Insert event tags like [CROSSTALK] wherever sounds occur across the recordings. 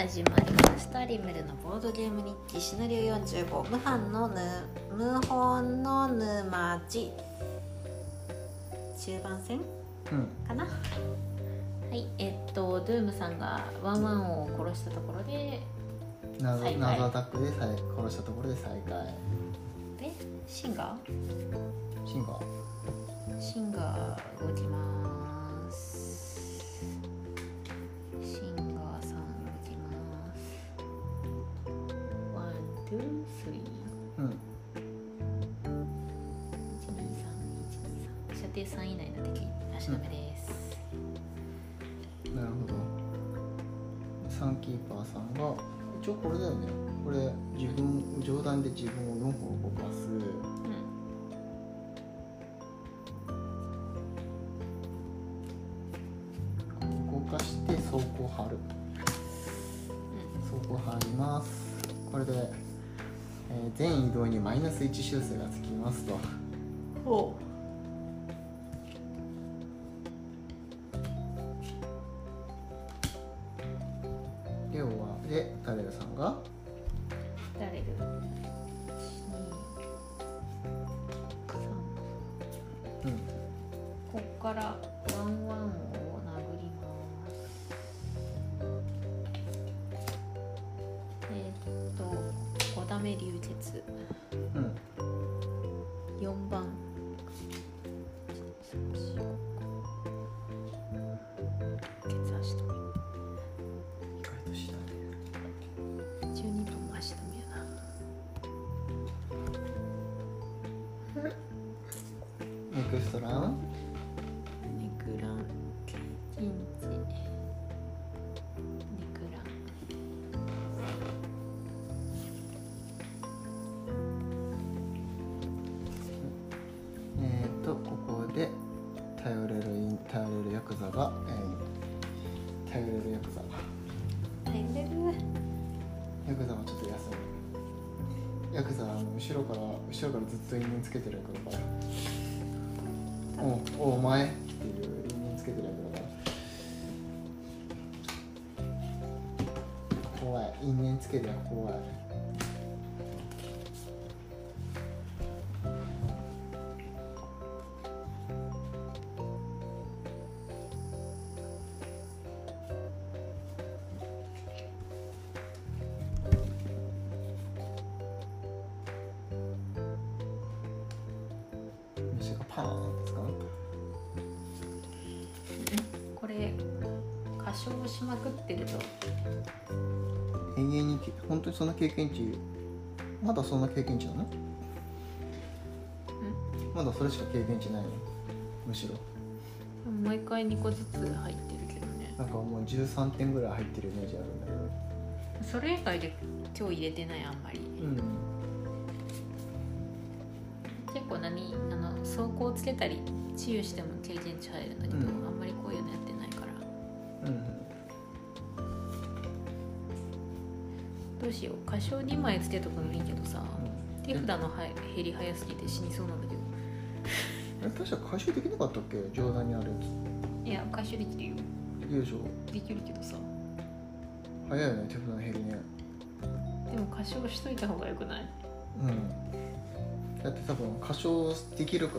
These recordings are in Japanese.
始まりました。リムルのボードゲーム日記シナリオ45無版のぬ無本の沼地中盤戦？うん。かな？はい。えっとドゥームさんがワンワンを殺したところで謎謎アタックで再殺したところで再開。でシンガシンガー。ーシンガー動きますです、なるほど。サンキーパーさんが一応これだよね。これ自分上段で自分を4歩動かす。うん動かして走行張る。走行張ります。これで、えー全移動にマイナス1修正がつきますと。ほネクストラン？ネクラ。ンキンチネクラ。ンえー、とここで頼れるイン頼れるヤクザが、えー、頼れるヤクザ。耐えれる。ヤクザはちょっと休む。ヤクザはあの後ろから後ろからずっと因縁つけてるからおお前。っていう因縁つけてるやつだから。怖い。因縁つけるや怖い。経験値まだそんな経験値なの？まだそれしか経験値ないの？むしろ。毎回2個ずつ入ってるけどね。なんかもう13点ぐらい入ってるイメージあるんだけど。それ以外で今日入れてないあんまり。うん。結構何あの走行つけたり治癒しても経験値入るんだけど、うん。あんまりこういうのやってしよう。歌唱2枚つけとくのいいけどさ。手札のは減り早すぎて死にそうなんだけど。え確か回収できなかったっけ？上段にあるやいや回収できるよ。つよいしょ？できるけどさ。早いよね手札の減りね。でも歌唱しといた方がよくない？うん。だって多分歌唱できるか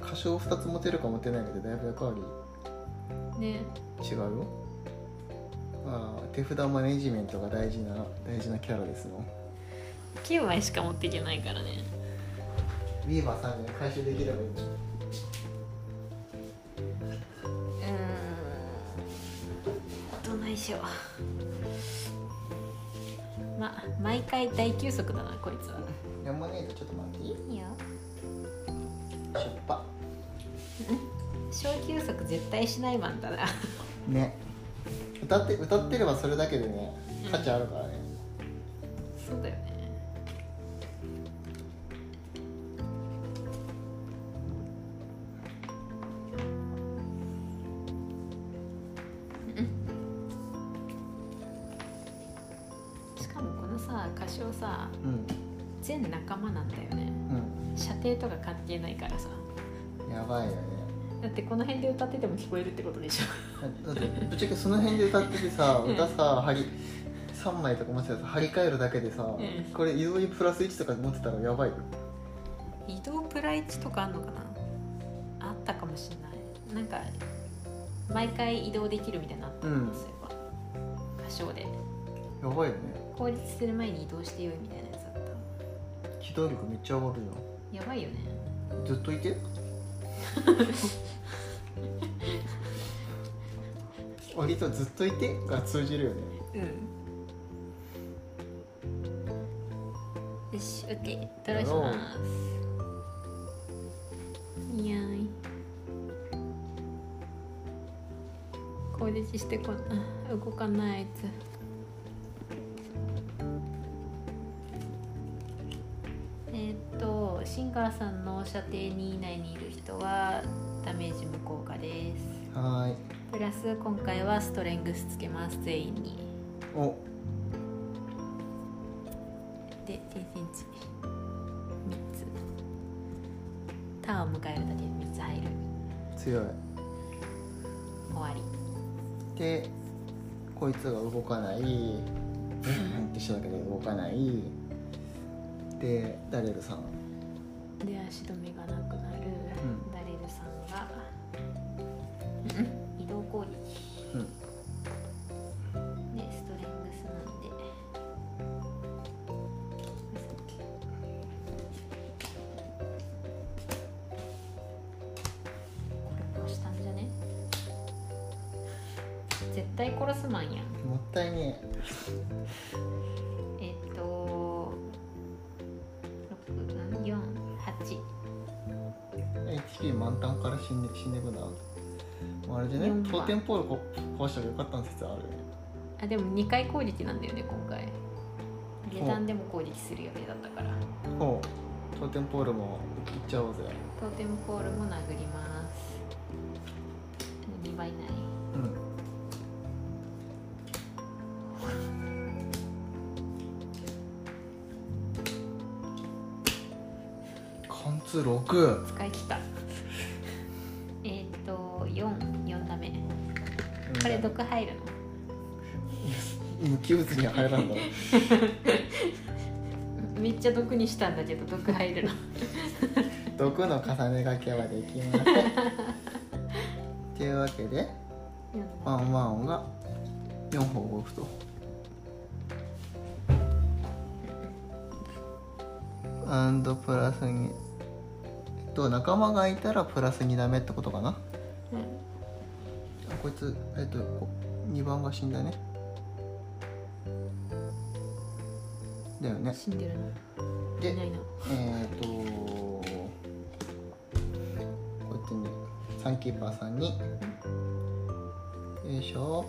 歌唱2つ持てるか持てないかでだいぶ役割ね。違うよ。まあ手札マネジメントが大事な大事なキャラですの。9枚しか持っていけないからね。ビーバーさんに回収できればいいの？うーん。どないしよう。ま毎回大休息だなこいつは。レモネードちょっと待って。いいいいよ。しょっぱ。小休息絶対しない番だな。ね歌って歌ってればそれだけでね価値あるから聞こえるってことでしょ。だってぶっちゃけその辺で歌っててさうん。歌さ張り3枚とか持ってたらさ張り替えるだけでさ、ん。これ移動にプラス1とか持ってたらやばいよ。移動プラ1とかあんのかな。あったかもしれない。なんか毎回移動できるみたいなのあったうんそういえば歌唱で。やばいよね。効率する前に移動してよいみたいなやつだっ機動力めっちゃ上がるたやばいよね。じゃんずっといて？[LAUGHS] 割とずっといてが通じるよね。うん。よし OK トライします。いやーい。効率してこ動かないあいつ。えーっとシンガーさんの射程2以内にいる人はダメージ無効化です。はーい。プラス今回はストレングスつけます全員に。お。で経験値3つ。ターンを迎えるだけで3つ入る。強い。終わり。でこいつが動かない。[LAUGHS] うんってしただけで動かない。でダレルさん店ポールこ壊したらよかったん説あるよねあでも2回攻撃なんだよね今回。下段でも攻撃する予定だったから。ほう。当店ポールもいっちゃおうぜ。トーテムポールも殴ります。2倍ない。うん。貫通6これ毒入るの？無機物には入らんだろ [LAUGHS] めっちゃ毒にしたんだけど毒入るの。毒の重ね掛けはできません。というわけでワンワンが4歩動くと。アンドプラスにと仲間がいたらプラス2ダメってことかな。あうんこいつえっとこ2番が死んだね。だよね。死んでるのでいないな。えっ、とこうやってねサンキーパーさんによいしょ。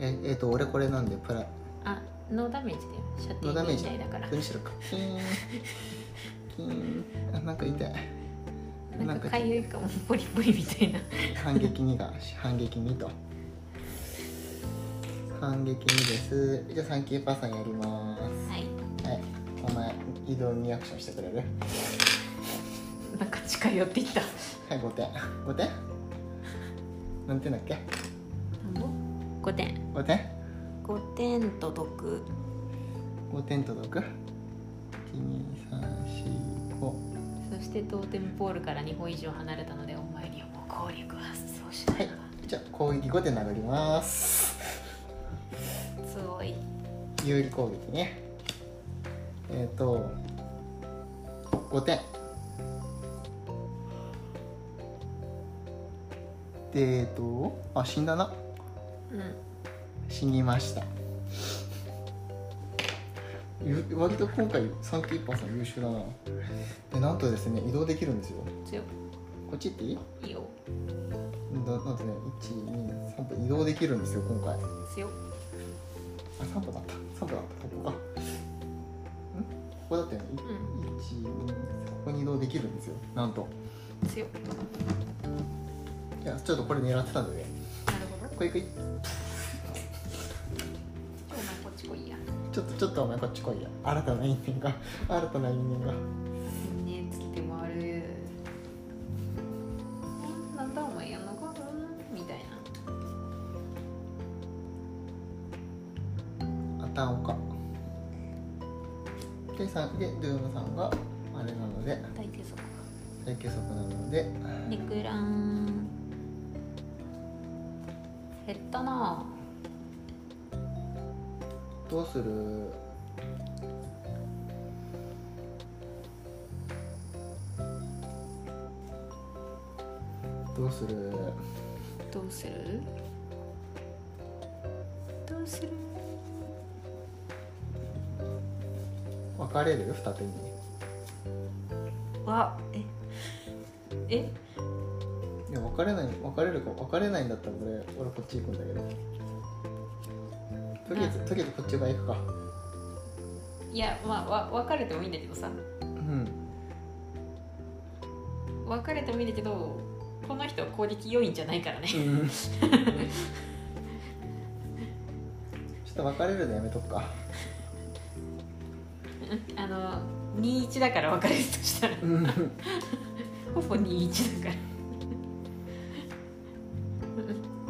ええっ、と俺これなんでプラあノーダメージだよ。射程2ノーダメージ以内だから。[LAUGHS] どうにしろ。かキーン。キーン。あなんか痛いなんかかゆいかもポリポリみたいな。反撃2が反撃2と。反撃2です。じゃあサンキーパーさんやります。はい。はい。お前移動にアクションしてくれる？なんか近寄っていった。はい5点。5点？何点だっけ？なんぼ？5点。5点？5点と毒5点届く？12345そしてトーテムポールから2歩以上離れたのでお前にはもう効力発動しなはい。いじゃあ攻撃5点殴ります。すごい。有利攻撃ね。えっ、ー、と5点。でえっ、とあ死んだな。うん。死にました。ゆ割と今回サンキーパーさん優秀だな。でなんとですね移動できるんですよ。強こっち行っていい？いいよ。だなんとね123歩移動できるんですよ今回。あ強3歩だった。3歩だったここか。ん。ここだったよね、う1 2ここに移動できるんですよ。なんと。強いやちょっとこれ狙ってたんでね。なるほど。こいこいちょっとちょっとお前こっち来いや。新たな因縁が新たな因縁が。ねつけて回る。んなんだお前やんのかみたいな。タンオカでさんでドゥームさんがあれなので。大計測。大計測なので。リクラン減ったな。どうする？する。どうする？どうする？分かれる？二手に。わえ？え？いや分かれない分かれるか分かれないんだったら俺俺こっち行くんだけど。とりあえずとりあえずこっち側行くか。いやまあわ分かれてもいいんだけどさ。うん。分かれてもいいんだけどこの人は攻撃良いんじゃないからね。うん。[LAUGHS] ちょっと別れるのやめとくか。あの21だから分かれるとしたら。うん。ほぼ21だから。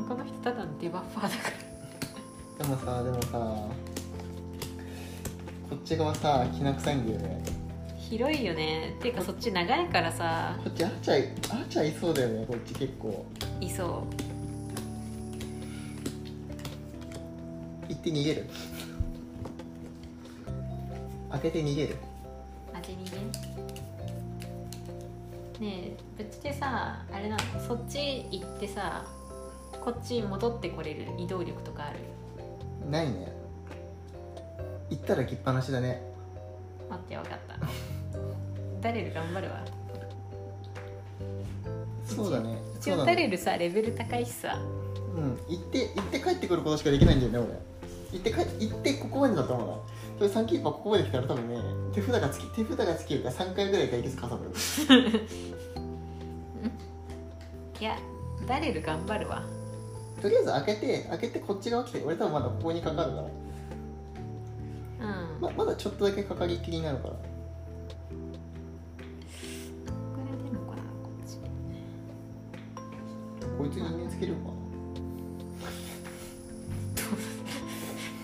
この人ただのデバッファーだから。でもさでもさこっち側さきな臭いんだよね広いよね。っていうかそっち長いからさ。こっちあーちゃいあーちゃいそうだよね。こっち結構。いそ行って逃げる。開けて逃げる。う味にねねえぶっちゃけさあれなの？そっち行ってさこっち戻ってこれる？移動力とかある？ないね。行ったら来っぱなしだね。待って分かったダレル頑張るわ。そうだね。一応そうだね。ダレルさレベル高いしさ。うん。行って行って帰ってくることしかできないんだよね俺行って帰行ってここまでだったもんなそれサンキーパーここまで来たら多分ね手札がつき手札がつきるから3回ぐらい解決かさぶる。[LAUGHS] いやダレル頑張るわ。とりあえず開けて開けてこっち側来て俺多分まだここにかかるから。うん。ままだちょっとだけかかりっきりになるからこいつ人間つけるのか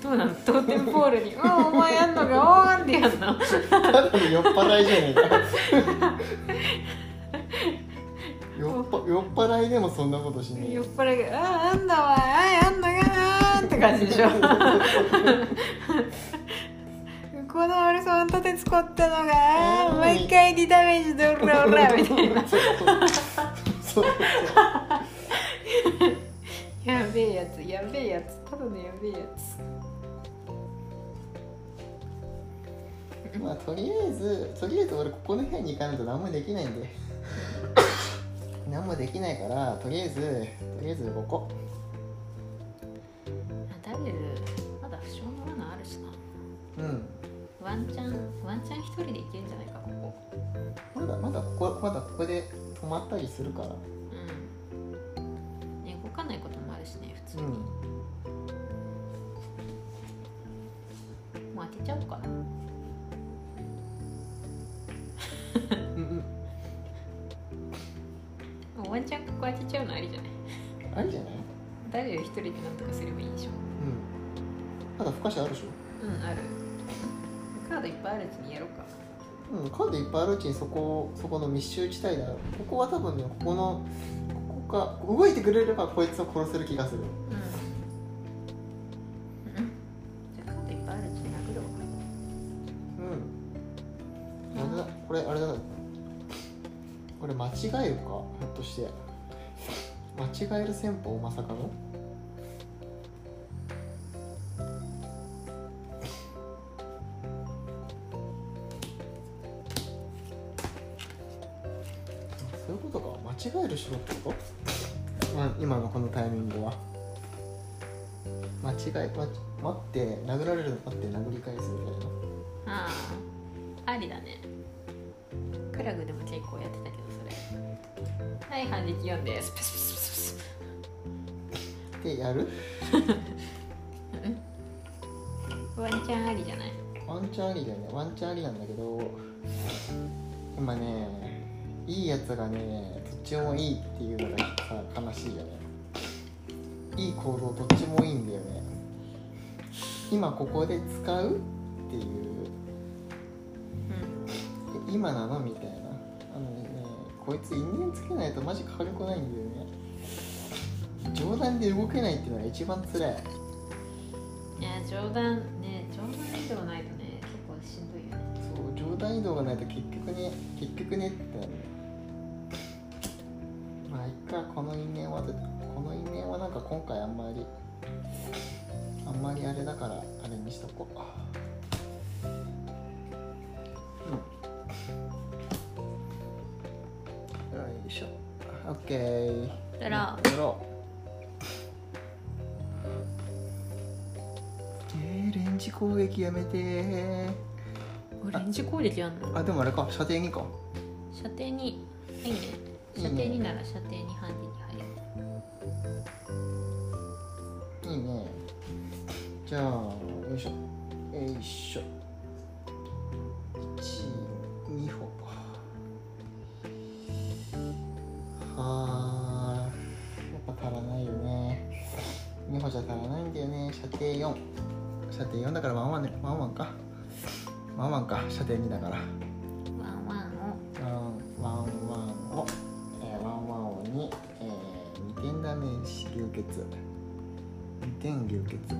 どうなの？トーテンポールに「うんお前やんのかおーん」ってやんの？なただの酔っ払いじゃねえか。[LAUGHS] 酔っぱ酔っ払いでもそんなことしねえ酔よっ払いが「あああんだわあやんのかな」って感じでしょ。[LAUGHS] この俺そ使ったのがうん。毎回リダメージでオラオラみたいな。そうそうやべえやつやべえやつただのやべえやつ。まあとりあえずとりあえず俺ここの部屋に行かないと何もできないんで。何もできないからとりあえずとりあえずここ。ダレルまだ負傷の罠あるしな。うん。ワンチャンワンチャン一人で行けるんじゃないかここ。まだまだここまだここで止まったりするから普通に、うん。もう開けちゃおうかな。もうワンチャンここ開けちゃうのありじゃない？ありじゃない？誰より一人でなんとかすればいいでしょう。ん。まだ不可視あるでしょ？うんある。カードいっぱいあるうちにやろうか。うん、カードいっぱいあるうちにそこそこの密集地帯だ。よここは多分ねここのここか動いてくれればこいつを殺せる気がする。これあれだ。これ間違えるか？ひょっとして。間違える戦法まさかの？れはい反撃4ですプスプスプスプでやる？ス [LAUGHS] ワンチャンありじゃない？ワンチャンありだよね。ワンチャンありなんだけど今ねいいやつがねどっちもいいっていうのがさ悲しいよね。いい行動どっちもいいんだよね。今ここで使うっていう。うん。え今なの？みたいなこいつ因縁つけないとマジ火力ないんだよね。冗談で動けないっていうのが一番辛い。いや冗談ね冗談以上ないとね結構しんどいよね。そう冗談移動がないと結局ね結局ねって。まあいっかこの因縁はこの因縁はなんか今回あんまりあんまりあれだからあれにしとこう OK だからやろう。えー、レンジ攻撃やめて。レンジ攻撃あんの？あでもあれか射程2か。射程にいいね。射程になら射程にハンデに入るいいね。じゃあよいしょ。よいしょワンか射程2だから。ワンワンを。ワンワンワンを、えーワンワンをに、えー、2点ダメージ流血。2点流血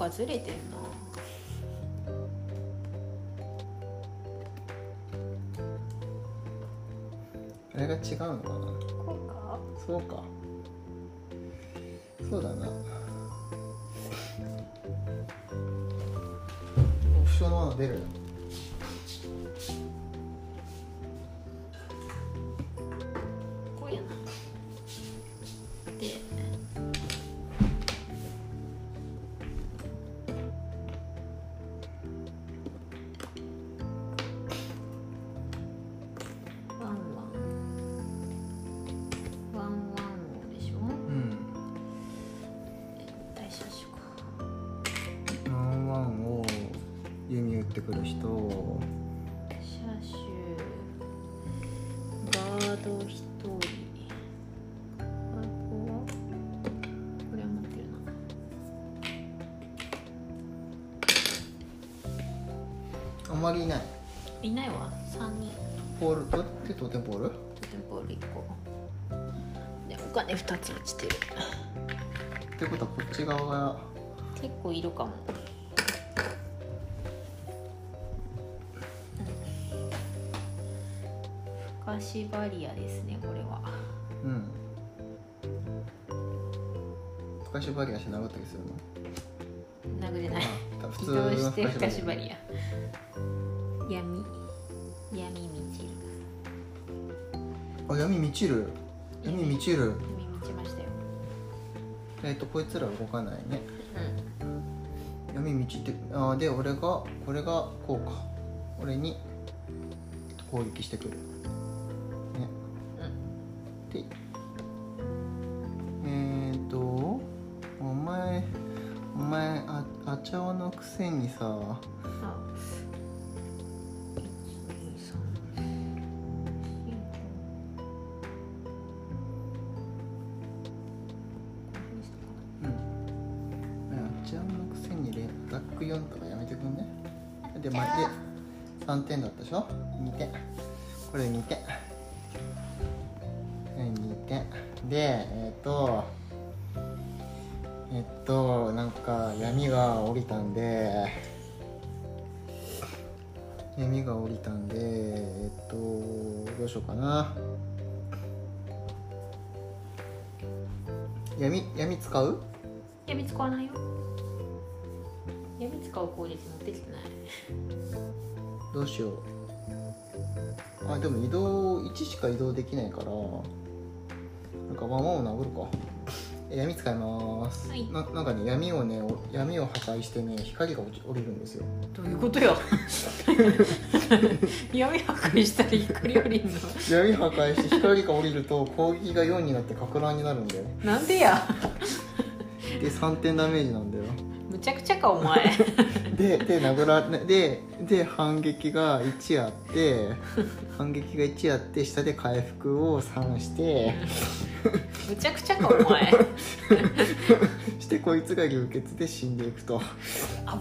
かずれてんな。あれが違うのかな？こうか？そうか。そうだな。オプションのもの出るいないわ。3人。ポールとってトーテンポール？トテンポール1個。でお金2つ落ちてる。ってことはこっち側が結構いるかも。ふかしバリアですねこれは。うん。ふかしバリアして殴ったりするの殴れない。あ普移通してふかバしバリアあ闇満ちる。闇満ちる。闇満ちましたよ。えっ、とこいつら動かないね。う闇満ちってあで俺がこれがこうか。俺に攻撃してくる。ね。ん。でえっ、とお前お前ああちゃおのくせにさしょ？2点これ2点はい2点でえっ、とえっとなんか闇が降りたんで闇が降りたんでえっとどうしようかな。闇闇使う？闇使わないよ。闇使う攻撃持ってきてない。どうしよう。あでも移動1しか移動できないからなんかワンワンを殴るか。闇使います、はい。ななんかね闇をねお闇を破壊してね光が落ち降りるんですよ。どういうことよ。[LAUGHS] 闇破壊したら光降りんの。闇破壊して光が降りると攻撃が4になってか乱になるんだよなんでや。で3点ダメージなんだよむちゃくちゃかお前。[LAUGHS] でで殴られでで反撃が1あって反撃が1あって下で回復を3してむちゃくちゃかお前。[LAUGHS] してこいつが流血で死んでいくと。あ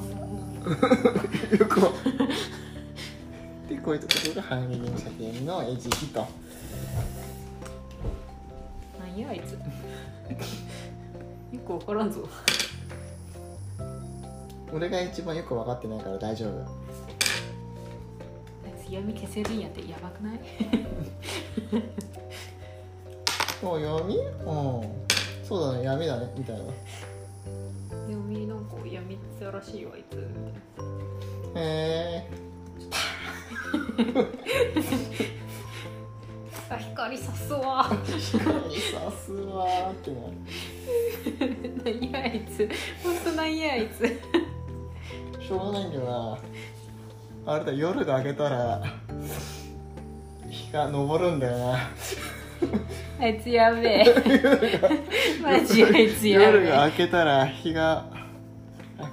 よくわでこういうところが反撃の射程のットなんやあいつ。よくわからんぞ俺が一番よく分かってないから大丈夫。あいつ闇消せるんやってやばくない？[LAUGHS] お闇？う。んそうだね闇だねみたいな。闇なんか闇ったらしいわあいつ。へえあ光さすわ。光さすわーってなる。[LAUGHS] なんやあいつ。ほんとなんやあいつしょうがないんだよな。あれだ夜が明けたら日が昇るんだよな。あいつやべえ。マジあいつやべえ。夜が明けたら日があし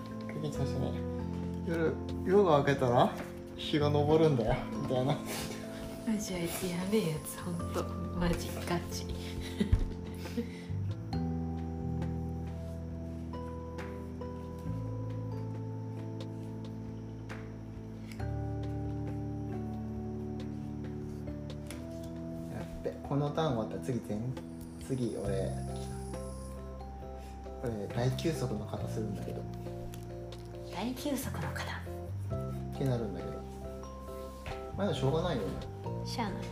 夜夜が明けたら日が昇るんだよみたいな。マジあいつやべえやつほんと。マジガチこのターン終わったら次全次俺これ大休息の方するんだけど。大休息の方。気になるんだけど。まだしょうがないよね。しゃあない。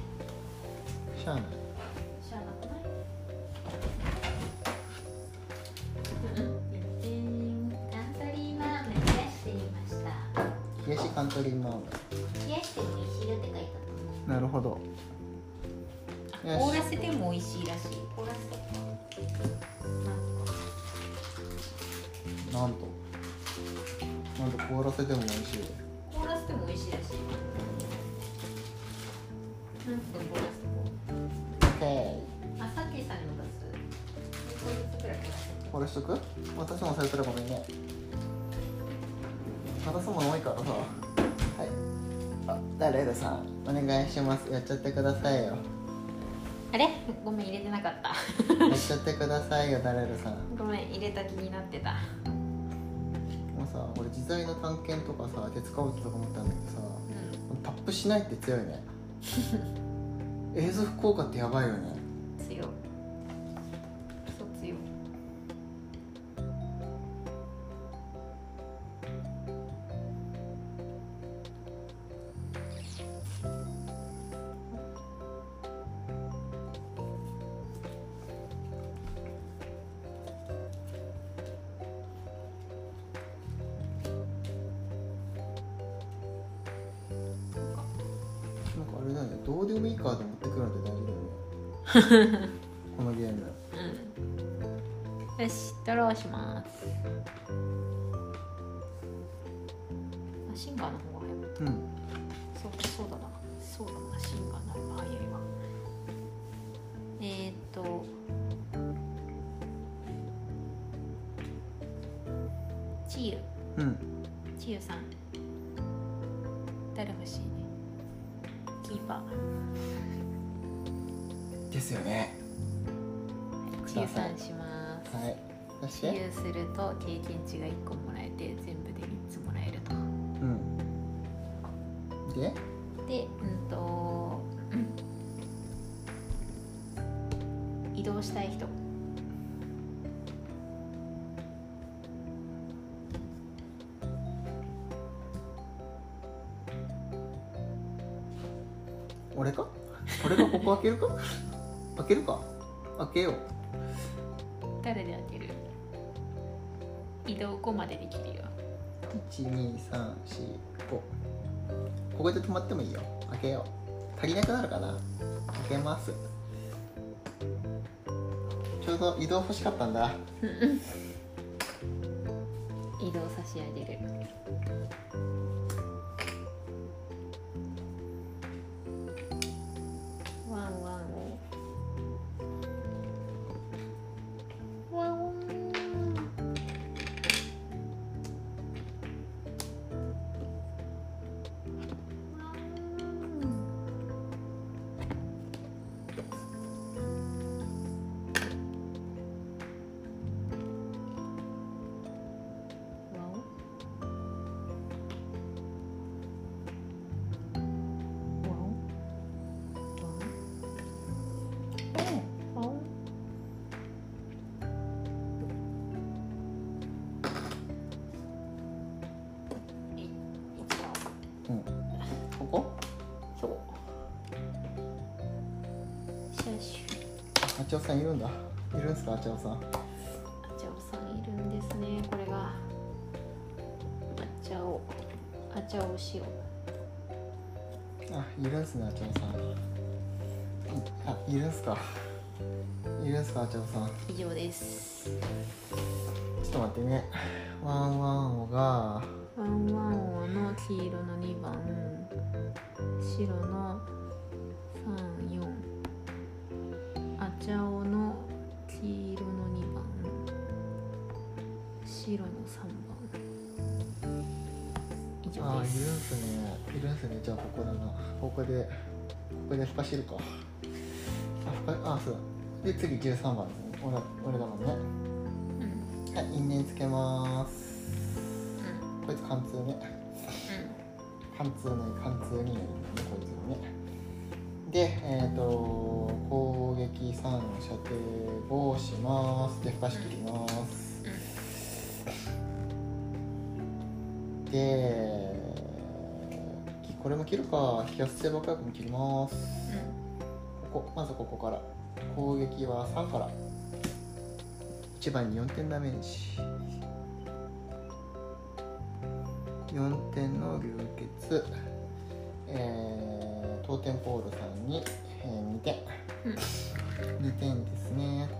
しゃあない。しゃあなくない？うん。[LAUGHS] カントリーマーム冷やしてみました。冷やしカントリーマーム冷やしても美味しいよって書いてあなるほど凍らせても美味しいらしい。凍らせて。なんと？なんと凍らせても美味しい。凍らせても美味しいらしい。何分凍らせても。あさっきさんにも出す。これしとく？私もされたらごめんね。渡すもの多いからさ。はい。あ誰？ださん。お願いします。やっちゃってくださいよあれ？ごめん入れてなかった。やっちゃってくださいよ誰ださん。ごめん入れた気になってた。もうさ俺自在の探検とかさ手使おうとか思ったんだけどさうタップしないって強いね。[LAUGHS] 映像効果ってやばいよねこのゲーム。うん。よしドローします。あシンガーの方が早い。うんすると経験値が1個もらえて全部で3つもらえると。うん。で？でうんと、うん。移動したい人。俺か？俺がここ開けるか？[LAUGHS] 開けるか？開けよう移動5までできるよ12345ここで止まってもいいよ開けよう足りなくなるかな開けますちょうど移動欲しかったんだ移動差し上げるんいるんだ。いるんすかあちおさん。あちゃおさんいるんですね。これが。あちゃおあちゃお塩あいるんすねあちおさん。いあいるんすか。いるんすかあちおさん。以上です。ちょっと待ってね。ワンワンオが。ワンワンオの黄色の2番。白の34あちゃおねいるんすね。じゃあここだなここでここでふかしるかああそうだ。で次13番ですね俺俺だもんね。うん。はい因縁つけます。うんこいつ貫通ね。貫通ね貫通にこいつのね。でえっ、と攻撃3射程5します。でふかし切ります、でこれも切るか引き寄せ爆薬も切ります。ここまずここから。攻撃は3から。1番に4点ダメージ。4点の流血。えー、当店ポールさんに、えー、2点、うん。2点ですね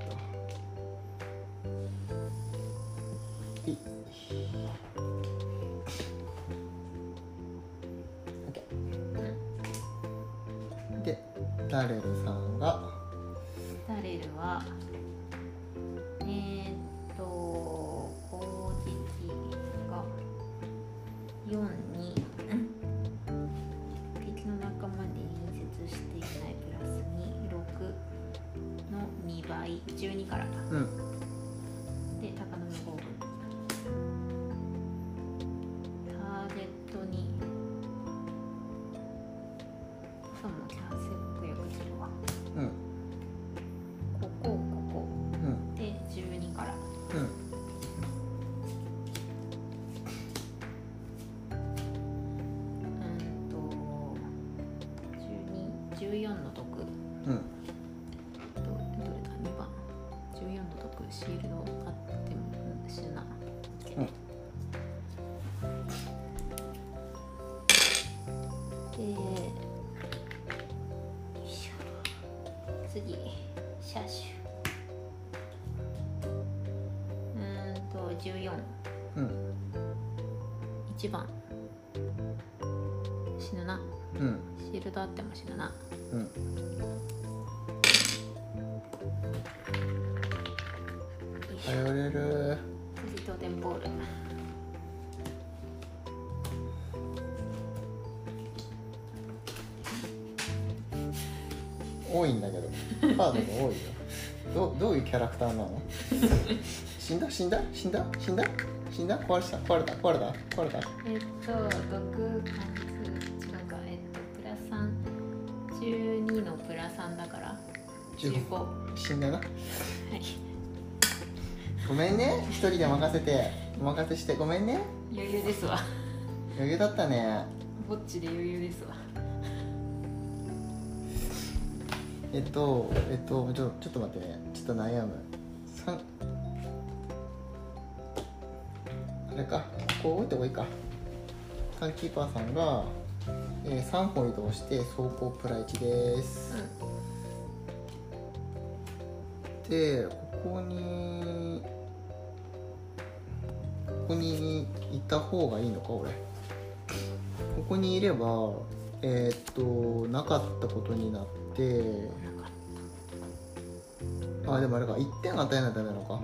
54、うん、1番。死ぬな、うん、シールドあっても死ぬな、うん、頼れる。辻とデンボール。多いんだけど。カードが多いよ。どどういうキャラクターなの？[LAUGHS] 死んだ？死んだ？死んだ？死んだ？死んだ？壊れた？壊れた？壊れた？壊れた？えっと6関数違うかえっとプラ三十二のプラ三だから十五。死んだな。はい。ごめんね。一人で任せてお任せして。ごめんね。余裕ですわ。余裕だったね。ぼっちで余裕ですわ。えっとえっとちょちょっと待ってね。ちょっと悩む。3れかここ置いた方がいいか。タンキーパーさんが、えー、3歩移動して走行プラ1です、でここにここにいた方がいいのか俺。ここにいればえーっとなかったことになって。あでもあれか1点与えないとダメなのか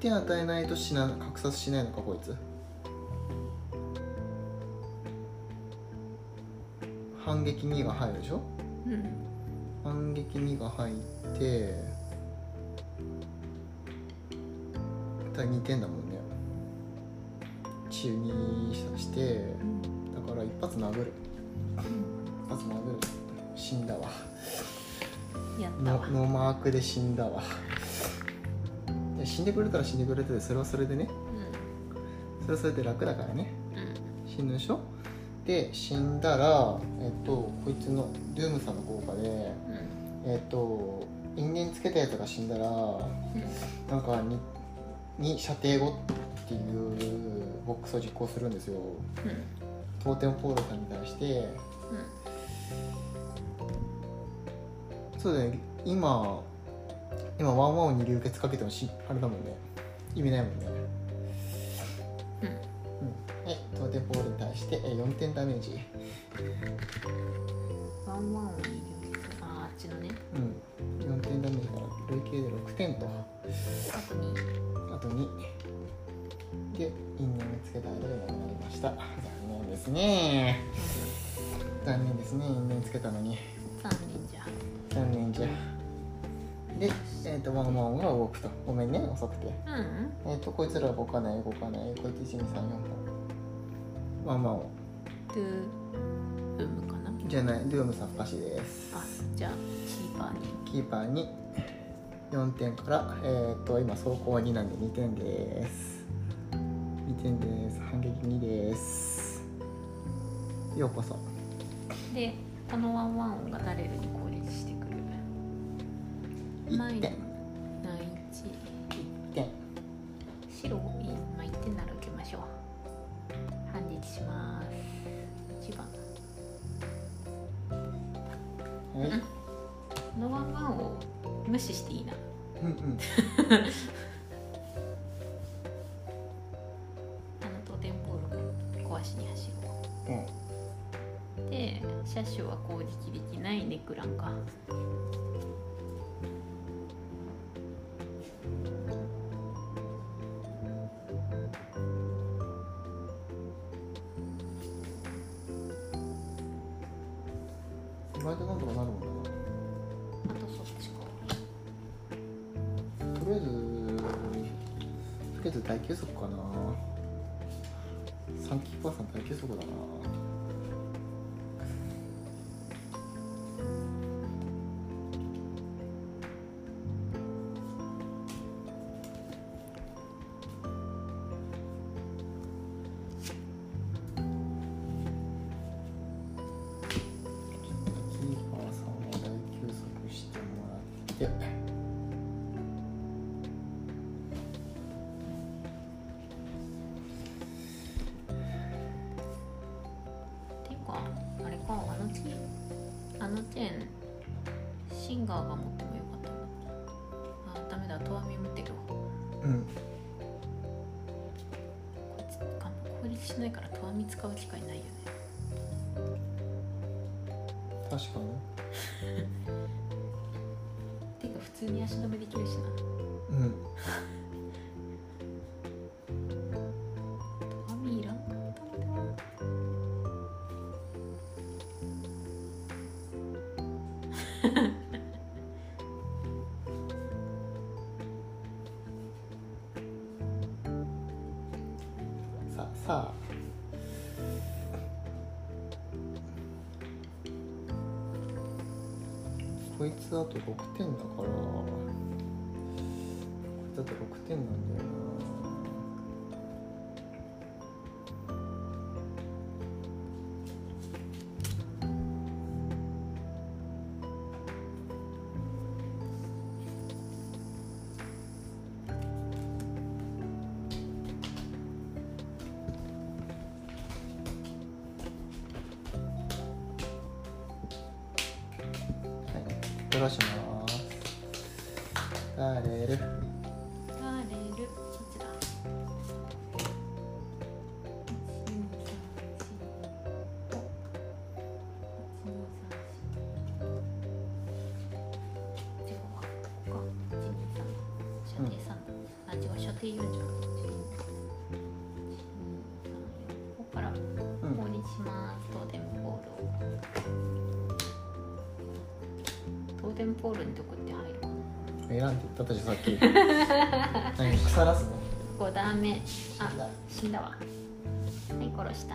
点与えないと死な格殺しないのかこいつ。反撃2が入るでしょ？うん反撃2が入ってだ2点だもんね。中2してだから一発殴る。一発殴る。死んだわ。やった。わノノーマークで死んだわ死んでくれたら死んでくれてそれはそれでね。それはそれで楽だからね。うん。死ぬでしょ？で死んだらえっとこいつのドゥームさんの効果でうん。えっと因縁つけたやつが死んだらうん。なんかにに射程後っていうボックスを実行するんですよ。うん。トーテムポールさんに対して。そうだね。今今ワンワンに流血かけてもしあれだもんね。意味ないもんね。うん。うん。はいトーテムポールに対してえ4点ダメージ。ワンワンを入れるああっちのね。うん。4点ダメージから累計で6点と。あとにあと2で因縁をつけた間でなくなりました。残念ですね。残念ですね。因縁つけたのに。3人じゃ。残念じゃで、えっ、とワンワンが動くと。ごめんね遅くて。うん。えっ、とこいつらは動かない動かない。こいつ1234本ワンワンを。トゥーウムかな？じゃないドゥームさん不可視です。あじゃあキーパーに。キーパーに。4点からえっ、と今装甲は2なんで2点です。2点です。反撃2です。ようこそ。でこのワンワンがダレルに攻撃してくる1点。内1点。白かあれかあのチあのチェーンシンガーが持ってもよかったなあダメだトワミ持ってるわうん。こいつあの攻撃しないからトワミ使う機会ないよね。確かに。[LAUGHS] ていうか普通に足止めできるしな。うんなはいドラします。ガレル何腐らすの？ここダメあ死んだ。わ。はい殺した。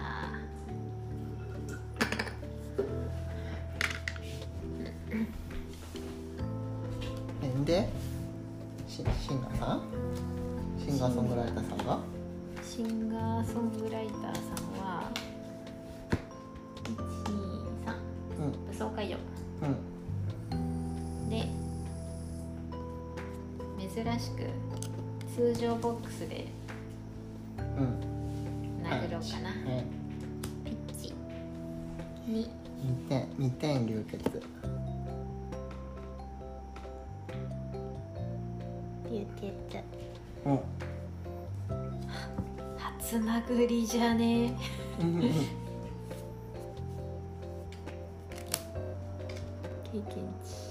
えんで？シシンガーさん？シンガーソングライターさんが？シンガーソングライターさんは123うん。武装解除。うん珍しく通常ボックスでうん。殴ろうかな、はい。ピッチ。に。2点2点流血。流血。うん。初殴りじゃね。うん。経験値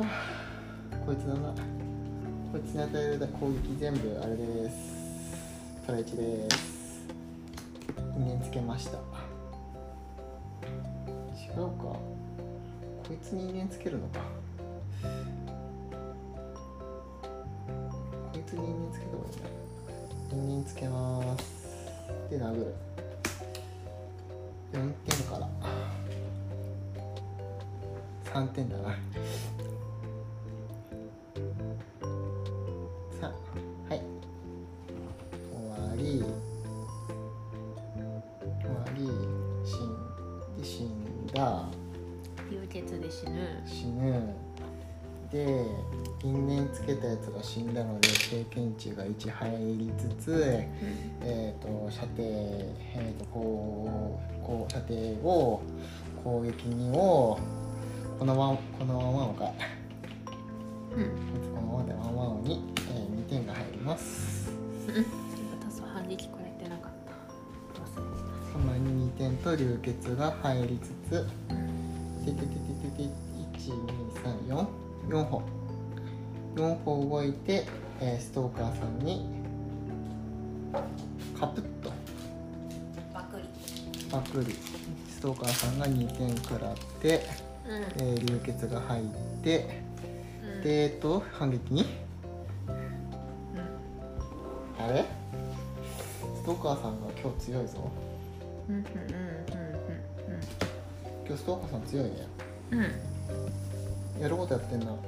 か。こいつだなこいつに与える攻撃全部あれですトライチです人間つけました違うかこいつに人間つけるのかこいつに人間つけた方がいいな人間つけますで殴る4点から3点だな死んだので経験値が1入りつつえー、と射程、えー、とこうこう射程を攻撃2をこのままこのままか。うん。このままでワンワンに、えー、2点が入ります。反撃これてなかった。忘れてその2点と流血が入りつつたてててててて1234 4歩4歩動いて、えーストーカーさんにカプッと。バクリ。パクリ。ストーカーさんが2点食らって、うん。えー流血が入ってうん。でえっと反撃に？あれ？ストーカーさんが今日強いぞ。うんうん今日ストーカーさん強いね。うんうんうん。やることやってんな。うん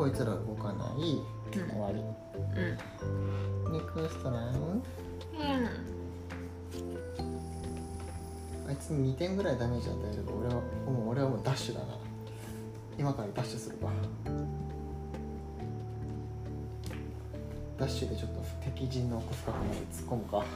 こいつら動かない、うん。終わり。うん。ネクストラウンうん。あいつに2点ぐらいダメージ与えれば俺はもう俺はもうダッシュだな。今からダッシュするわ。ダッシュでちょっと敵陣の奥深くまで突っ込むか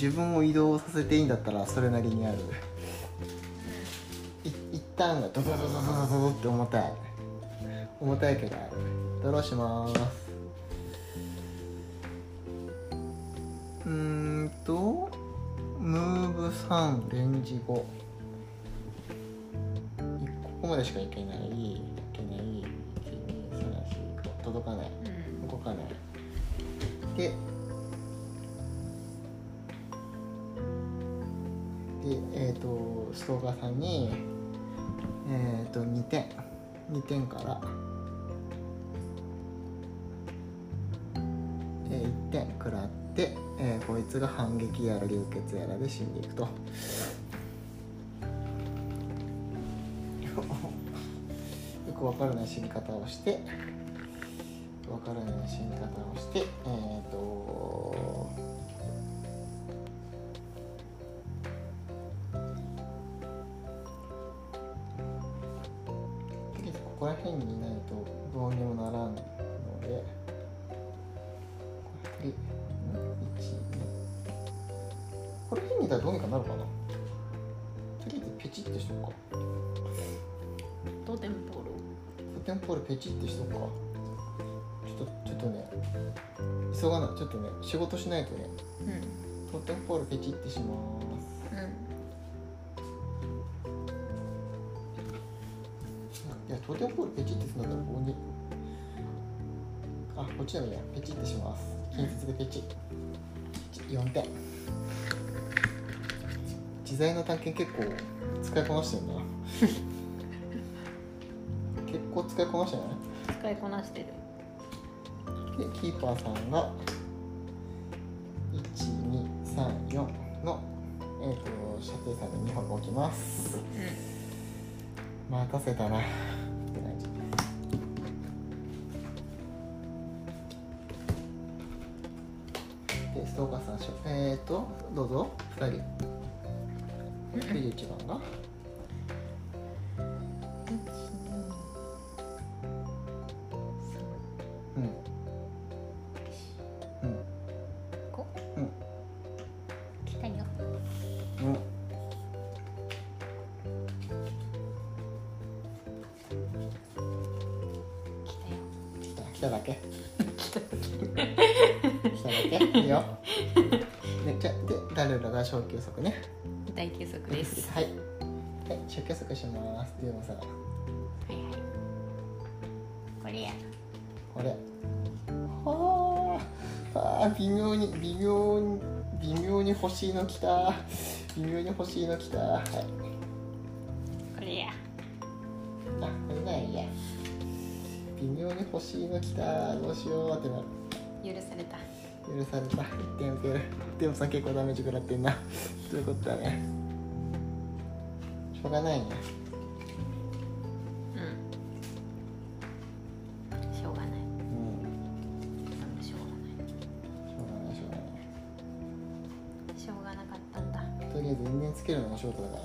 自分を移動させていいんだったらそれなりにある。い一旦がドドドドドドドドって重たい。重たいけどある。ドローします。うーんとムーブ3レンジ5ここまでしかいけない。2点から、えー、1点食らって、えーこいつが反撃やら流血やらで死んでいくと。[LAUGHS] よくわからない死に方をしてわからない死に方をしてえっ、ととトテンポールペチってしとくかちょっとちょっとね。急がないちょっとね仕事しないとね。うん。トテンポールペチってします。うん。いやトテンポールペチってするんだったらここに。あこっちでもいいや。ペチってします。近接でペチ。ペチ4点。自在の探検結構使いこなしてるな使いこなしてない？使いこなしてる。でキーパーさんが1234の、えー、と射程差で2本置きます。う待たせたな。って感じ。でストーカーさんしょえっ、ー、とどうぞ。2人。91番が？来たよ来ただけ。来ただけ？いいよ。[LAUGHS] でじゃでダルラが小休息ね。大休息です。はい。はい小休息します。でもさはいはい。これや。これ。はあ微妙に微妙に微妙に欲しいの来た。微妙に欲しいの来た。はい欲しいの来たどうしようってなる。許された。許された。1点受けるでもさ結構ダメージ食らってんな。ということだね。しょうがないね。うん。しょうがない。うん。しょうがない。しょうがないしょうがない。しょうがなかったんだ。とりあえず因縁つけるのが仕事だから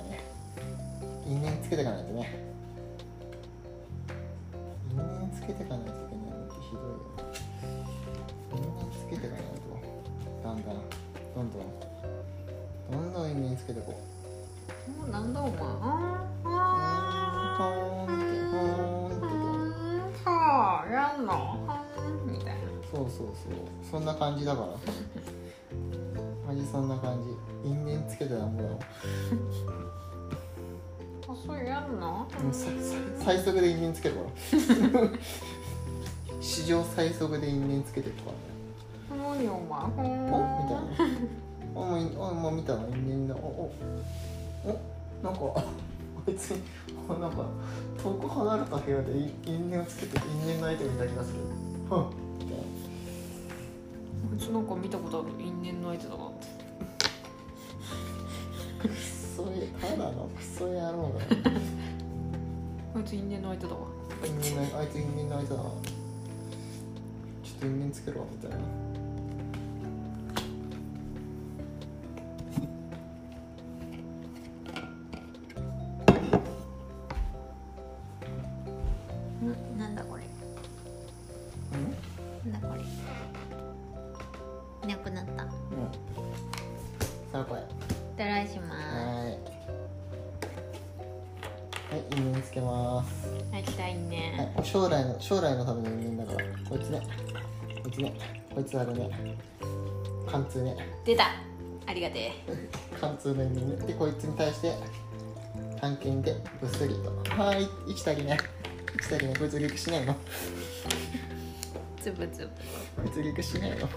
最速で因縁つけてるか。らね何お？みたいな。あもういあもう見たの因縁だお？お？お？なんかあいつにあなんか遠く離れた部屋で因因縁をつけて因縁の相手を見た気がする。はっみたいな。こいつなんか見たことある因縁の相手だなって。[LAUGHS] クソいただのクソ野郎だよ。[LAUGHS] あいつ因縁の相手だわ。因縁のあいつ因縁の相手だなちょねこいつあるね貫通ね。出た。ありがてえ。貫通の因縁ね。でこいつに対して探検でぶっすりと。はい。1足りない1足りないこいつ陸しないの。つぶつぶ。こいつ陸しないの。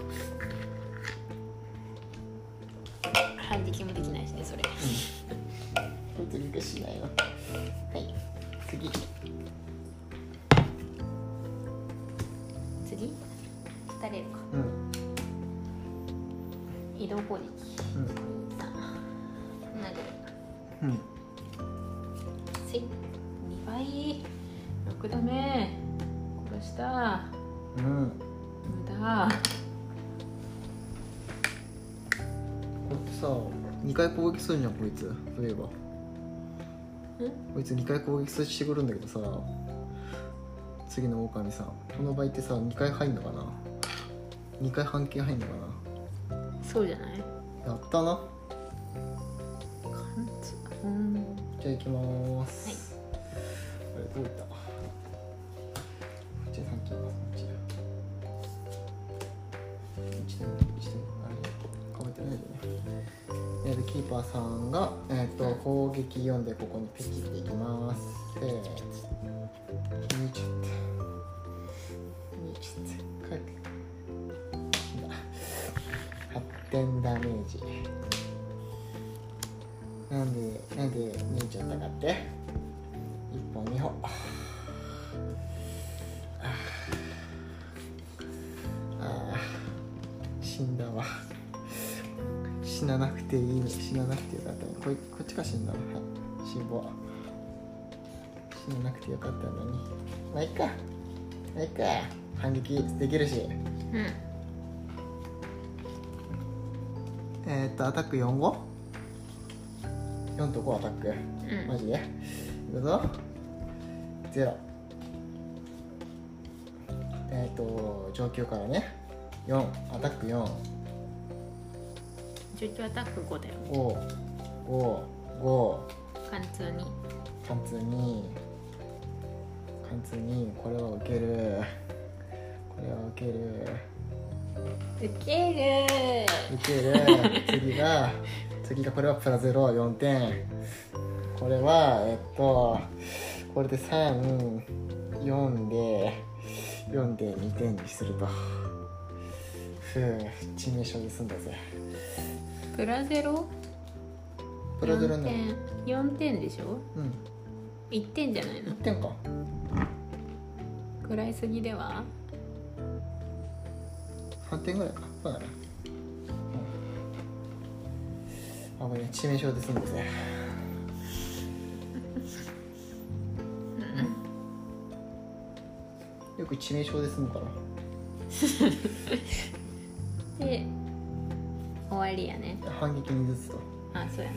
反撃もできないしねそれ。こいつ陸しないの。はい。次次二れるか。うん。移動攻撃うん投げるうん。せい2倍。6ダメ殺した。うん。無駄。これってさ2回攻撃するんじゃんこいつ。例えば。ん？こいつ2回攻撃してくるんだけどさ次の狼さん。この場合ってさ2回入んのかな？2回半径入んのかそうじゃない？なやったな。じ。ゃあ行きまーす、あれどういった？こっちで半径こっちだ1点1点あれかぶってないよね。えキーパーさんが、えー、と攻撃4でここにペキっていきます。せーの2ちゃって2ちゃってか8点ダメージなんでなんで逃げちゃったかって。1本2本。ああ死んだわ。死ななくていいの死ななくてよかったここっちか死んだわはい。死亡死ななくてよかったのに。まあいっか。まあいっか。反撃できるし。うん。えー、っとアタック4号4と5アタック。うん。マジ？でいくぞ。ゼロ。えっ、と上級からね。4アタック4 19アタック5だよ5 5 5貫通に。貫通2貫通2これは受ける。これは受ける受ける。受ける。次が次がこれはプラゼロ4点。これはえっとこれで34で4で2点にすると。ふう致命傷で済んだぜ。プラゼロ？プラゼロ4ね点。4点でしょ？うん。1点じゃないの？1点か。食らいすぎでは？3点ぐらいか。そうだね。うん。あごめんね致命傷で済んだぜよく致命傷で済むから。[LAUGHS] で終わりやね。反撃にずつと。あそうやな。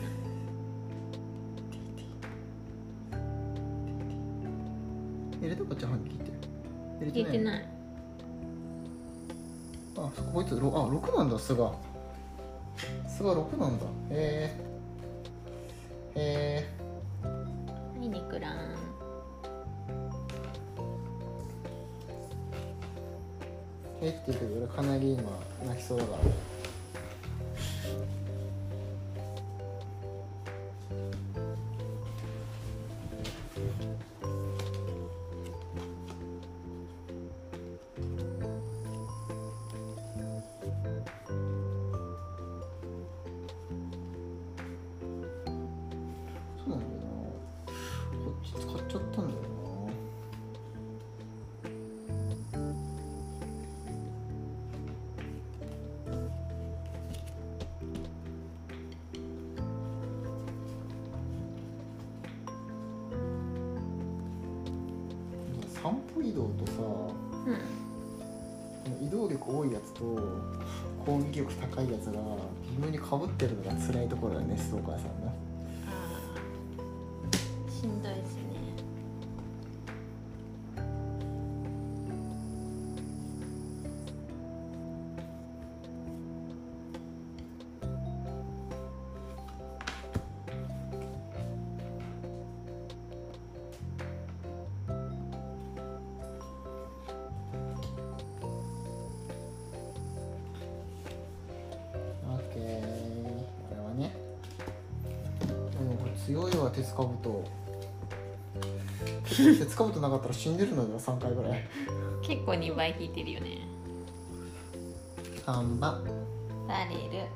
入れたこっち反撃って入入れてい。ないあそここいつろあ6なんだ巣が。巣が6なんだ。へえへえはいネクランえって言うけど俺かなり今泣きそうだから強いわ鉄かぶと鉄かぶとなかったら死んでるのでは3回ぐらい。結構2倍引いてるよね。3番バレル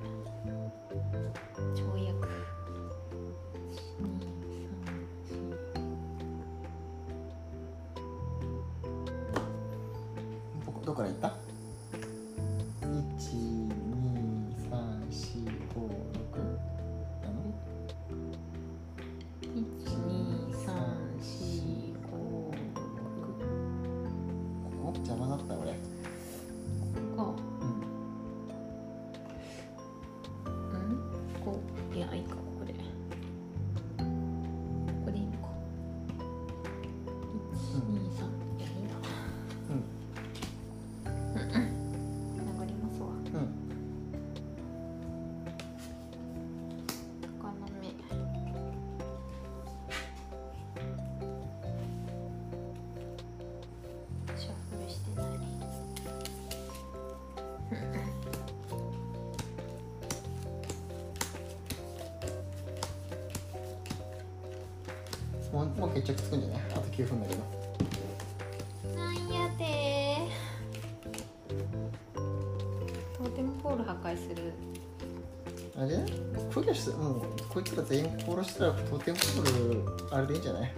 いつら全員殺したらテンポールあれでいいんじゃない？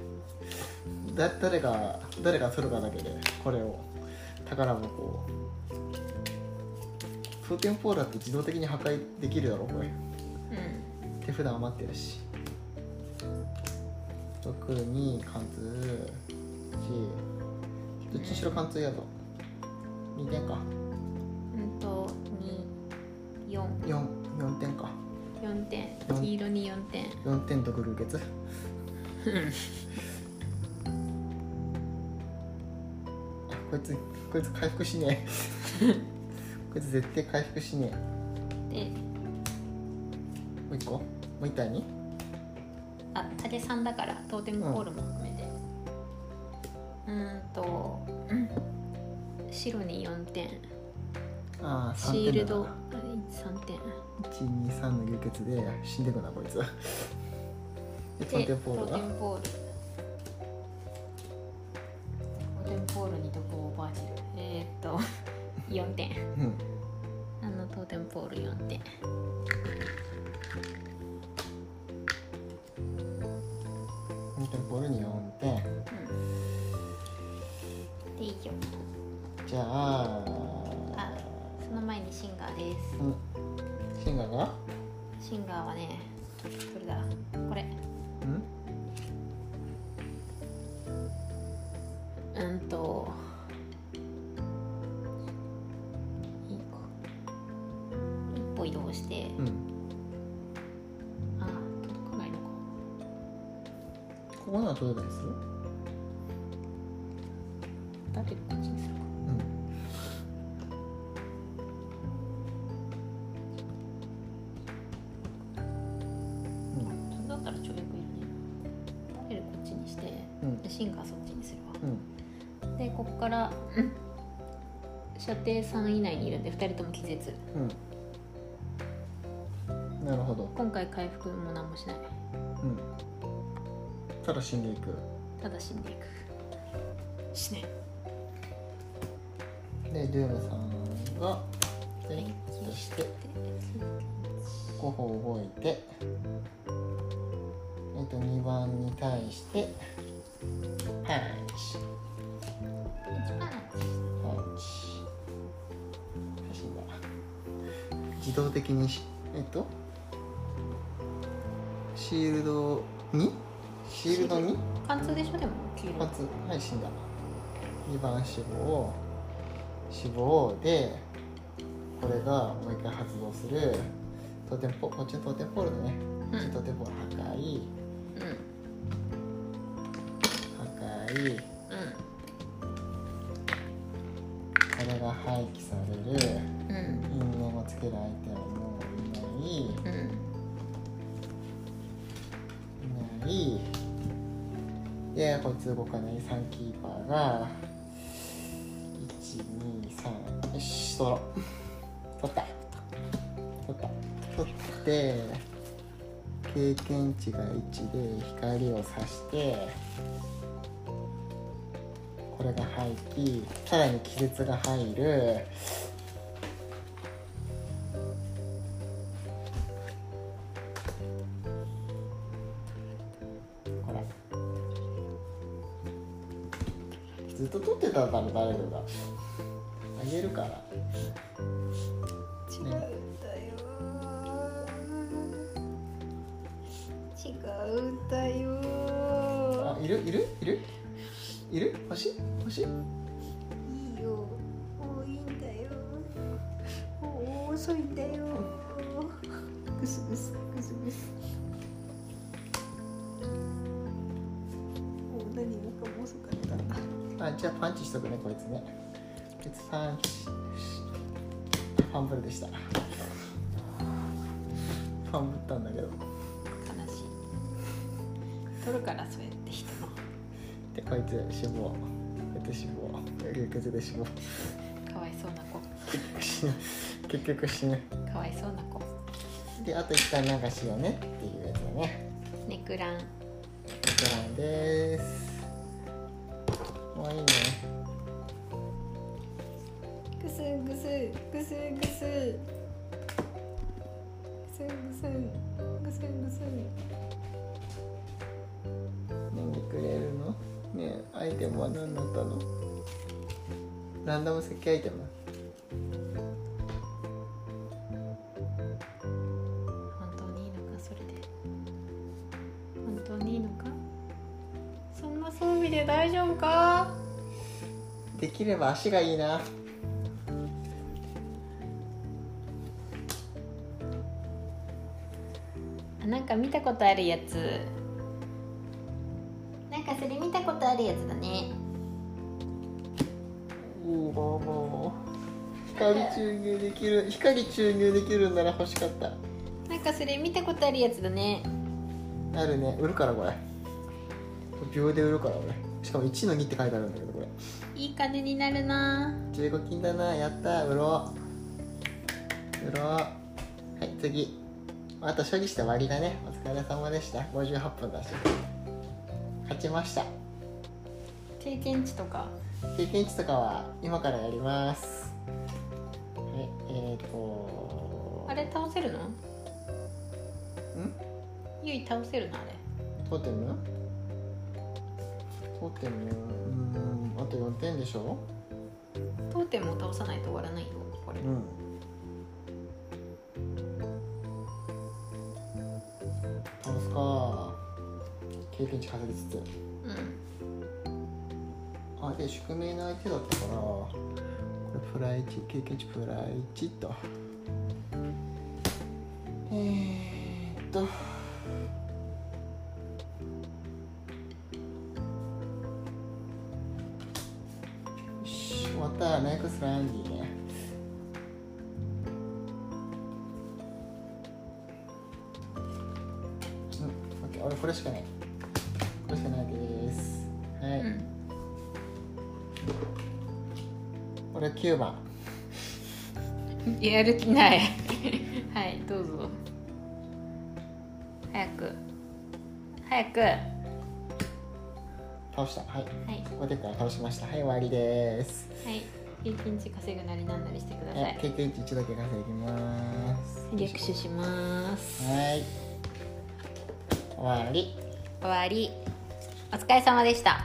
だ誰が誰が取るかだけでこれを。宝箱をトーテンポールだって自動的に破壊できるだろこれ。うん手札余ってるし。6に貫通1どっちにしろ貫通やぞ。2点か。うんと2 4 4, 4点か4点。四。黄色に4点。4点とグルーケツあこいつこいつ回復しねえ。[LAUGHS] こいつ絶対回復しねえ。でもう一個？もう一体に？ああれ3だからトーテムポールも含めて。うーんとうん。白に4点。ああシ3ールド3点。123の流血で死んでくなこいつ。でトーテンポールが。トーテムポテムポールに毒をオーバージル。えー、っと [LAUGHS] 4点。うん。あのトーテムポール4点。トーテンポールに4点。うん。でいいよじゃあにシンガーです。うん。シンガーが？シンガーはねどれだ。これ。うん？うんと。一歩移動して。うん。あ届かないのか。ここなら届いたりする？だけどこっちでシンガーそっちにするわ。うん。でここから、うん。射程3以内にいるんで2人とも気絶。うん。なるほど。今回回復も何もしない。うん。ただ死んでいく。ただ死んでいく。死ね。でドゥームさんがでそして5歩動いて。えっと2番に対してパンチパンチ死んだ自動的にしえっとシールドにシールドに貫通でしょでも黄色一発はい。死んだ2番死亡脂肪でこれがもう一回発動するトーテンポこっちのトーテンポールだね、こっちのトーテンポール破壊うん破壊うん。これが廃棄されるうん。因縁をつける相手はもういない。いうん。ない。でこいつ動かない3キーパーが123よし取ろう。取った。取った。取って経験値が1で光を差してこれが廃棄さらに気絶が入るずっと撮ってたんだろ誰かがあげるから。違う。んだよ違うんだよ。あいる？いる？いる？いる？欲しい欲しいいいよもういいんだよ。もう遅いんだよ。ぐすぐすぐすぐす。もう何もかも遅かった。あじゃあパンチしとくねこいつね。こいつパンチよしファンブルでした。ファンブったんだけど。悲しい。取るからそうやって人のでこいつ死亡こいつ死亡流血で死亡かわいそうな子。結局死ぬ。かわいそうな子。であと一回なんかしようねっていうやつだね。ネクラン。ベテランです。もういいね。ぐすぐすぐすぐすぐすぐすぐすぐすアイテムは何だったの？ランダム設計アイテム？本当にいいのかそれで。本当にいいのか？そんな装備で大丈夫か？できれば足がいいな。あなんか見たことあるやつ注入できる光注入できるんなら欲しかった。なんかそれ見たことあるやつだね。あるね。売るからこれ。秒で売るから俺しかも1の2って書いてあるんだけどこれ。いい金になるな。15金だな。やった売ろう。売ろう。はい次。あと処理して終わりだね。お疲れ様でした。58分だし。勝ちました。経験値とか。経験値とかは今からやりますれ倒せるの？ん？ゆい倒せるのあれ。トーテムトーテムうーんあと4点でしょ？当店も倒さないと終わらないよこれ。うん。倒すか。経験値稼ぎつつ。うん。あで宿命の相手だったからこれプライチ経験値プライチとえー、っと。終わった。らネクストランディね。うん、オッケー。俺これしかない。これしかないです。はい、うん。これ9番。やる気ない倒しました。はい終わりです。はい。経験値稼ぐなりなんなりしてくださはいい経験値1だけ稼ぎます。逆手します。はい。終わり。終わり。お疲れ様でした